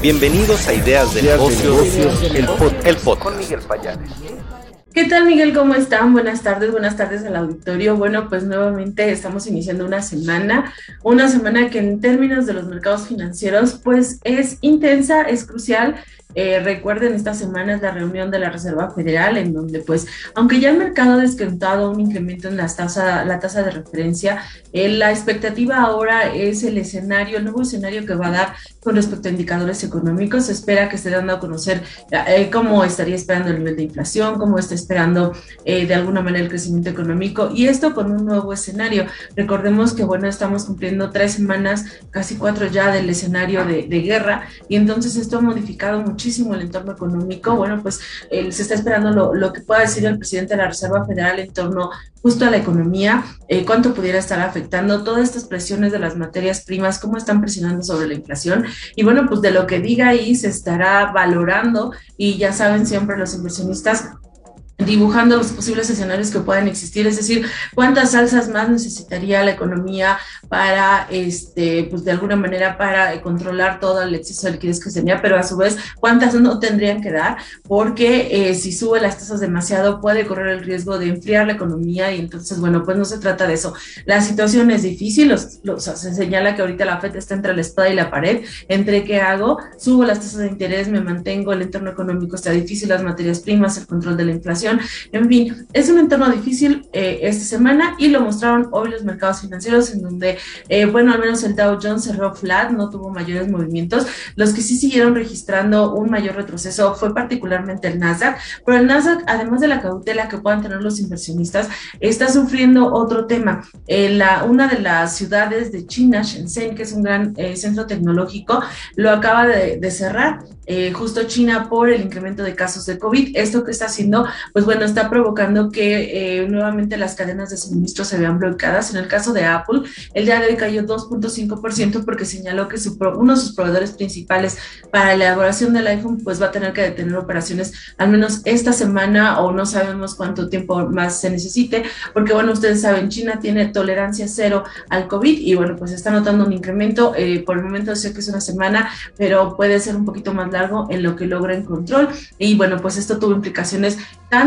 Bienvenidos a Ideas de Negocios, el, pod, Con Miguel Payares. ¿Qué tal Miguel? ¿Cómo están? Buenas tardes, buenas tardes al auditorio. Bueno, pues nuevamente estamos iniciando una semana, una semana que en términos de los mercados financieros pues es intensa, es crucial eh, recuerden, esta semana es la reunión de la Reserva Federal, en donde, pues, aunque ya el mercado ha descontado un incremento en las tasa, la tasa de referencia, eh, la expectativa ahora es el escenario, el nuevo escenario que va a dar con respecto a indicadores económicos. Se espera que esté dando a conocer eh, cómo estaría esperando el nivel de inflación, cómo está esperando de alguna manera el crecimiento económico, y esto con un nuevo escenario. Recordemos que, bueno, estamos cumpliendo tres semanas, casi cuatro ya del escenario de, de guerra, y entonces esto ha modificado mucho muchísimo el entorno económico. Bueno, pues se está esperando lo, lo, que pueda decir el presidente de la Reserva Federal en torno justo a la economía, eh, cuánto pudiera estar afectando todas estas presiones de las materias primas, cómo están presionando sobre la inflación. Y bueno, pues de lo que diga ahí se estará valorando y ya saben siempre los inversionistas dibujando los posibles escenarios que puedan existir, es decir, cuántas salsas más necesitaría la economía para, este, pues de alguna manera para controlar todo el exceso de liquidez que tenía, pero a su vez, cuántas no tendrían que dar, porque eh, si sube las tasas demasiado puede correr el riesgo de enfriar la economía y entonces, bueno, pues no se trata de eso. La situación es difícil, los, se señala que ahorita la FED está entre la espada y la pared, entre qué hago, subo las tasas de interés, me mantengo, el entorno económico está difícil, las materias primas, el control de la inflación, en fin, es un entorno difícil eh, esta semana y lo mostraron hoy los mercados financieros en donde, eh, bueno, al menos el Dow Jones cerró flat, no tuvo mayores movimientos. Los que sí siguieron registrando un mayor retroceso fue particularmente el Nasdaq, pero el Nasdaq, además de la cautela que puedan tener los inversionistas, está sufriendo otro tema. Eh, la, una de las ciudades de China, Shenzhen, que es un gran centro tecnológico, lo acaba de, de cerrar eh, justo China por el incremento de casos de COVID. Esto que está haciendo, pues bueno, está provocando que eh, nuevamente las cadenas de suministro se vean bloqueadas. En el caso de Apple, el día de hoy cayó 2.5% porque señaló que su uno de sus proveedores principales para la elaboración del iPhone, pues va a tener que detener operaciones al menos esta semana o no sabemos cuánto tiempo más se necesite, porque bueno, ustedes saben, China tiene tolerancia cero al COVID y bueno, pues está notando un incremento. Eh, por el momento sé que es una semana, pero puede ser un poquito más largo en lo que logra en control. Y bueno, pues esto tuvo implicaciones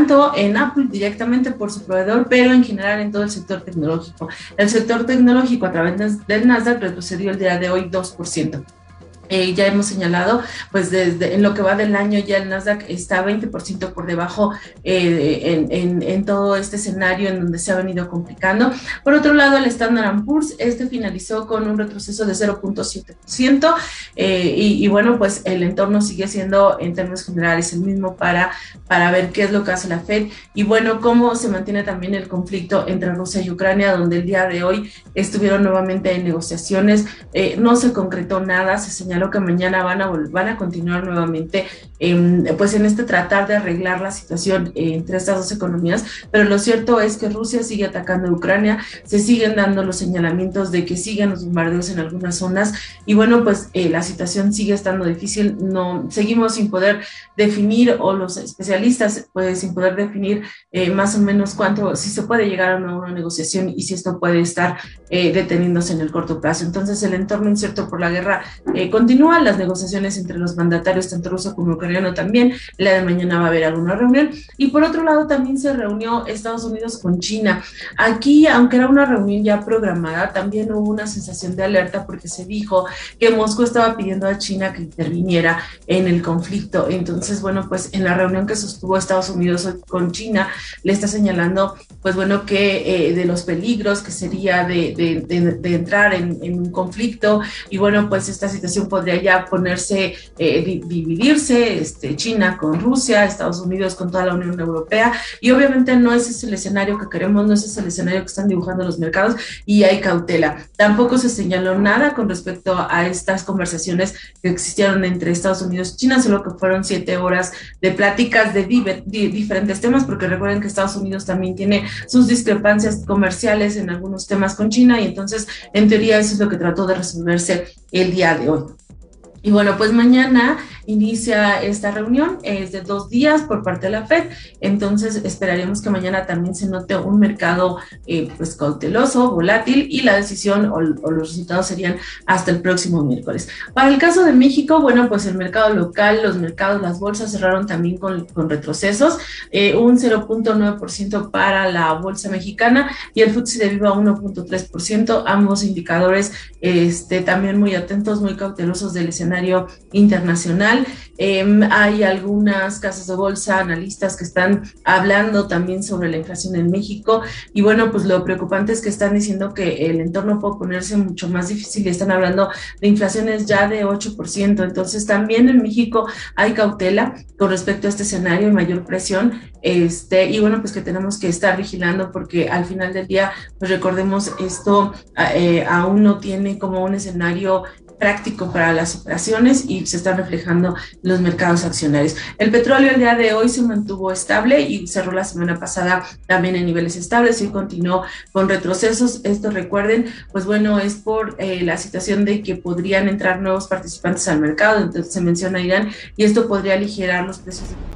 tanto en Apple directamente por su proveedor, pero en general en todo el sector tecnológico. El sector tecnológico a través del Nasdaq retrocedió el día de hoy 2%. Eh, ya hemos señalado, pues desde en lo que va del año ya el Nasdaq está 20% por debajo eh, en, en, todo este escenario en donde se ha venido complicando. Por otro lado, el Standard Poor's, este finalizó con un retroceso de 0.7%. Eh, y, y, bueno, pues el entorno sigue siendo en términos generales el mismo para, para ver qué es lo que hace la Fed y bueno, cómo se mantiene también el conflicto entre Rusia y Ucrania, donde el día de hoy estuvieron nuevamente en negociaciones, no se concretó nada, se señaló que mañana van a, van a continuar nuevamente pues en este tratar de arreglar la situación entre estas dos economías, pero lo cierto es que Rusia sigue atacando a Ucrania, se siguen dando los señalamientos de que siguen los bombardeos en algunas zonas. Y bueno, pues eh, la situación sigue estando difícil, no seguimos sin poder definir o los especialistas pues sin poder definir eh, más o menos cuánto, si se puede llegar a una, negociación y si esto puede estar eh, deteniéndose en el corto plazo. Entonces el entorno incierto por la guerra continúa continúan las negociaciones entre los mandatarios, tanto ruso como ucraniano también. La de mañana va a haber alguna reunión. Y por otro lado, también se reunió Estados Unidos con China. Aquí, aunque era una reunión ya programada, también hubo una sensación de alerta porque se dijo que Moscú estaba pidiendo a China que interviniera en el conflicto. Entonces, bueno, pues en la reunión que sostuvo Estados Unidos con China, le está señalando, pues bueno, que eh, de los peligros que sería de, de, de, entrar en, en, un conflicto. Y bueno, pues esta situación podría ya ponerse, eh, dividirse, este, China con Rusia, Estados Unidos con toda la Unión Europea, y obviamente no ese es el escenario que queremos, no ese es el escenario que están dibujando los mercados, y hay cautela. Tampoco se señaló nada con respecto a estas conversaciones que existieron entre Estados Unidos y China, solo que fueron siete horas de pláticas de, diferentes temas, porque recuerden que Estados Unidos también tiene sus discrepancias comerciales en algunos temas con China, y entonces, en teoría, eso es lo que trató de resolverse el día de hoy. Y bueno, pues mañana inicia esta reunión, es de dos días por parte de la Fed, entonces esperaremos que mañana también se note un mercado eh, pues cauteloso, volátil y la decisión o, los resultados serían hasta el próximo miércoles. Para el caso de México, bueno, pues el mercado local, los mercados, las bolsas cerraron también con, con retrocesos, eh, un 0.9% para la bolsa mexicana y el FTSE de Viva 1.3%, ambos indicadores este, también muy atentos, muy cautelosos del escenario internacional. Em, hay algunas casas de bolsa, analistas que están hablando también sobre la inflación en México y bueno, pues lo preocupante es que están diciendo que el entorno puede ponerse mucho más difícil y están hablando de inflaciones ya de 8%. Entonces también en México hay cautela con respecto a este escenario y mayor presión. Este, y bueno, pues que tenemos que estar vigilando porque al final del día, pues recordemos, esto eh, aún no tiene como un escenario práctico para las operaciones y se están reflejando los mercados accionarios. El petróleo el día de hoy se mantuvo estable y cerró la semana pasada también en niveles estables y continuó con retrocesos. Esto recuerden, pues bueno, es por eh, la situación de que podrían entrar nuevos participantes al mercado, entonces se menciona Irán y esto podría aligerar los precios. De